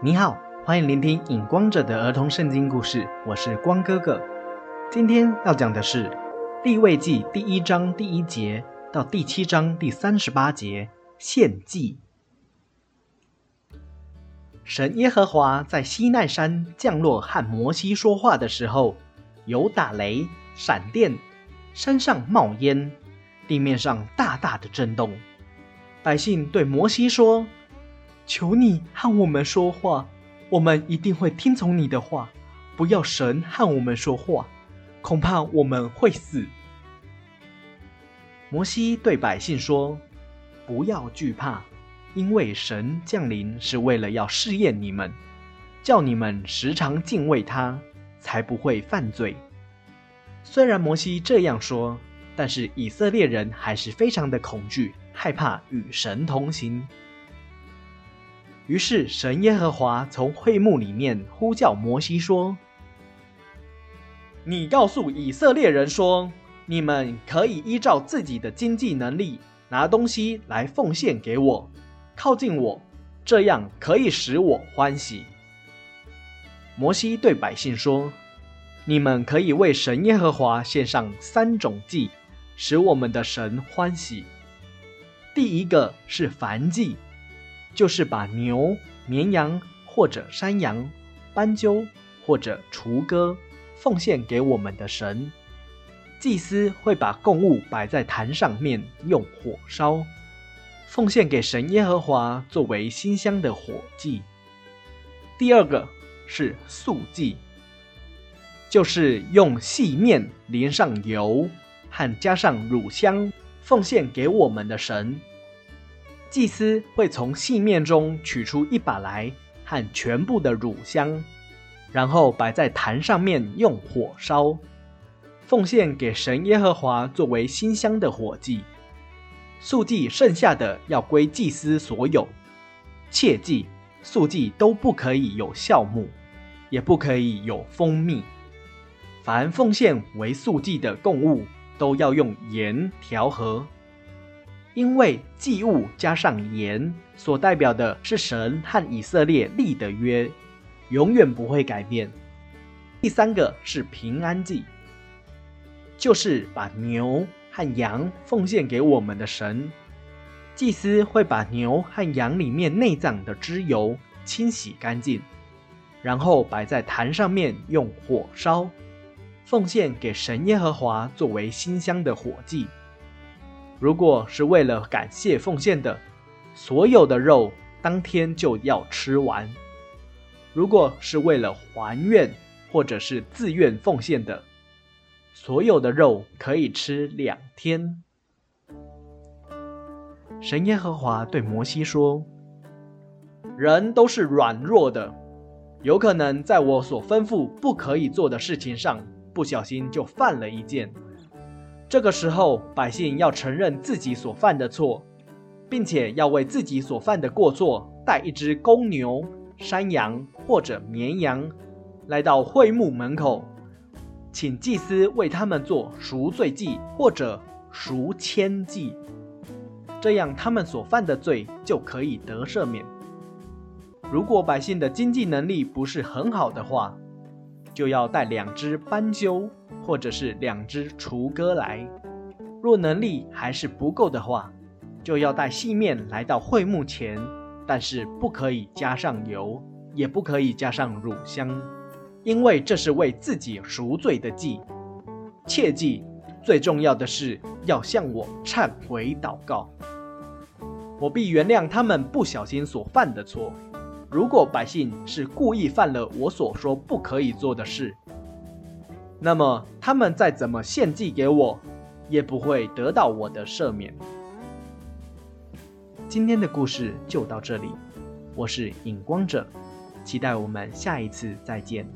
你好，欢迎聆听影光者的儿童圣经故事，我是光哥哥。今天要讲的是立位记第一章第一节到第七章第三十八节献祭。神耶和华在西奈山降落和摩西说话的时候，有打雷、闪电，山上冒烟，地面上大大的震动。百姓对摩西说。求你和我们说话，我们一定会听从你的话。不要神和我们说话，恐怕我们会死。摩西对百姓说：“不要惧怕，因为神降临是为了要试验你们，叫你们时常敬畏他，才不会犯罪。”虽然摩西这样说，但是以色列人还是非常的恐惧，害怕与神同行。于是，神耶和华从会幕里面呼叫摩西说：“你告诉以色列人说，你们可以依照自己的经济能力拿东西来奉献给我，靠近我，这样可以使我欢喜。”摩西对百姓说：“你们可以为神耶和华献上三种祭，使我们的神欢喜。第一个是燔祭。”就是把牛、绵羊或者山羊、斑鸠或者雏鸽奉献给我们的神，祭司会把供物摆在坛上面，用火烧，奉献给神耶和华作为馨香的火祭。第二个是素祭，就是用细面淋上油和加上乳香，奉献给我们的神。祭司会从细面中取出一把来，和全部的乳香，然后摆在坛上面，用火烧，奉献给神耶和华作为馨香的火祭。素祭剩下的要归祭司所有。切记，素祭都不可以有酵母，也不可以有蜂蜜。凡奉献为素祭的供物，都要用盐调和。因为祭物加上盐，所代表的是神和以色列立的约，永远不会改变。第三个是平安祭，就是把牛和羊奉献给我们的神。祭司会把牛和羊里面内脏的脂油清洗干净，然后摆在坛上面用火烧，奉献给神耶和华作为馨香的火祭。如果是为了感谢奉献的，所有的肉当天就要吃完；如果是为了还愿或者是自愿奉献的，所有的肉可以吃两天。神耶和华对摩西说：“人都是软弱的，有可能在我所吩咐不可以做的事情上，不小心就犯了一件。”这个时候，百姓要承认自己所犯的错，并且要为自己所犯的过错带一只公牛、山羊或者绵羊，来到会幕门口，请祭司为他们做赎罪祭或者赎愆祭，这样他们所犯的罪就可以得赦免。如果百姓的经济能力不是很好的话，就要带两只斑鸠。或者是两只雏鸽来，若能力还是不够的话，就要带细面来到会幕前，但是不可以加上油，也不可以加上乳香，因为这是为自己赎罪的祭。切记，最重要的是要向我忏悔祷告，我必原谅他们不小心所犯的错。如果百姓是故意犯了我所说不可以做的事，那么他们再怎么献祭给我，也不会得到我的赦免。今天的故事就到这里，我是影光者，期待我们下一次再见。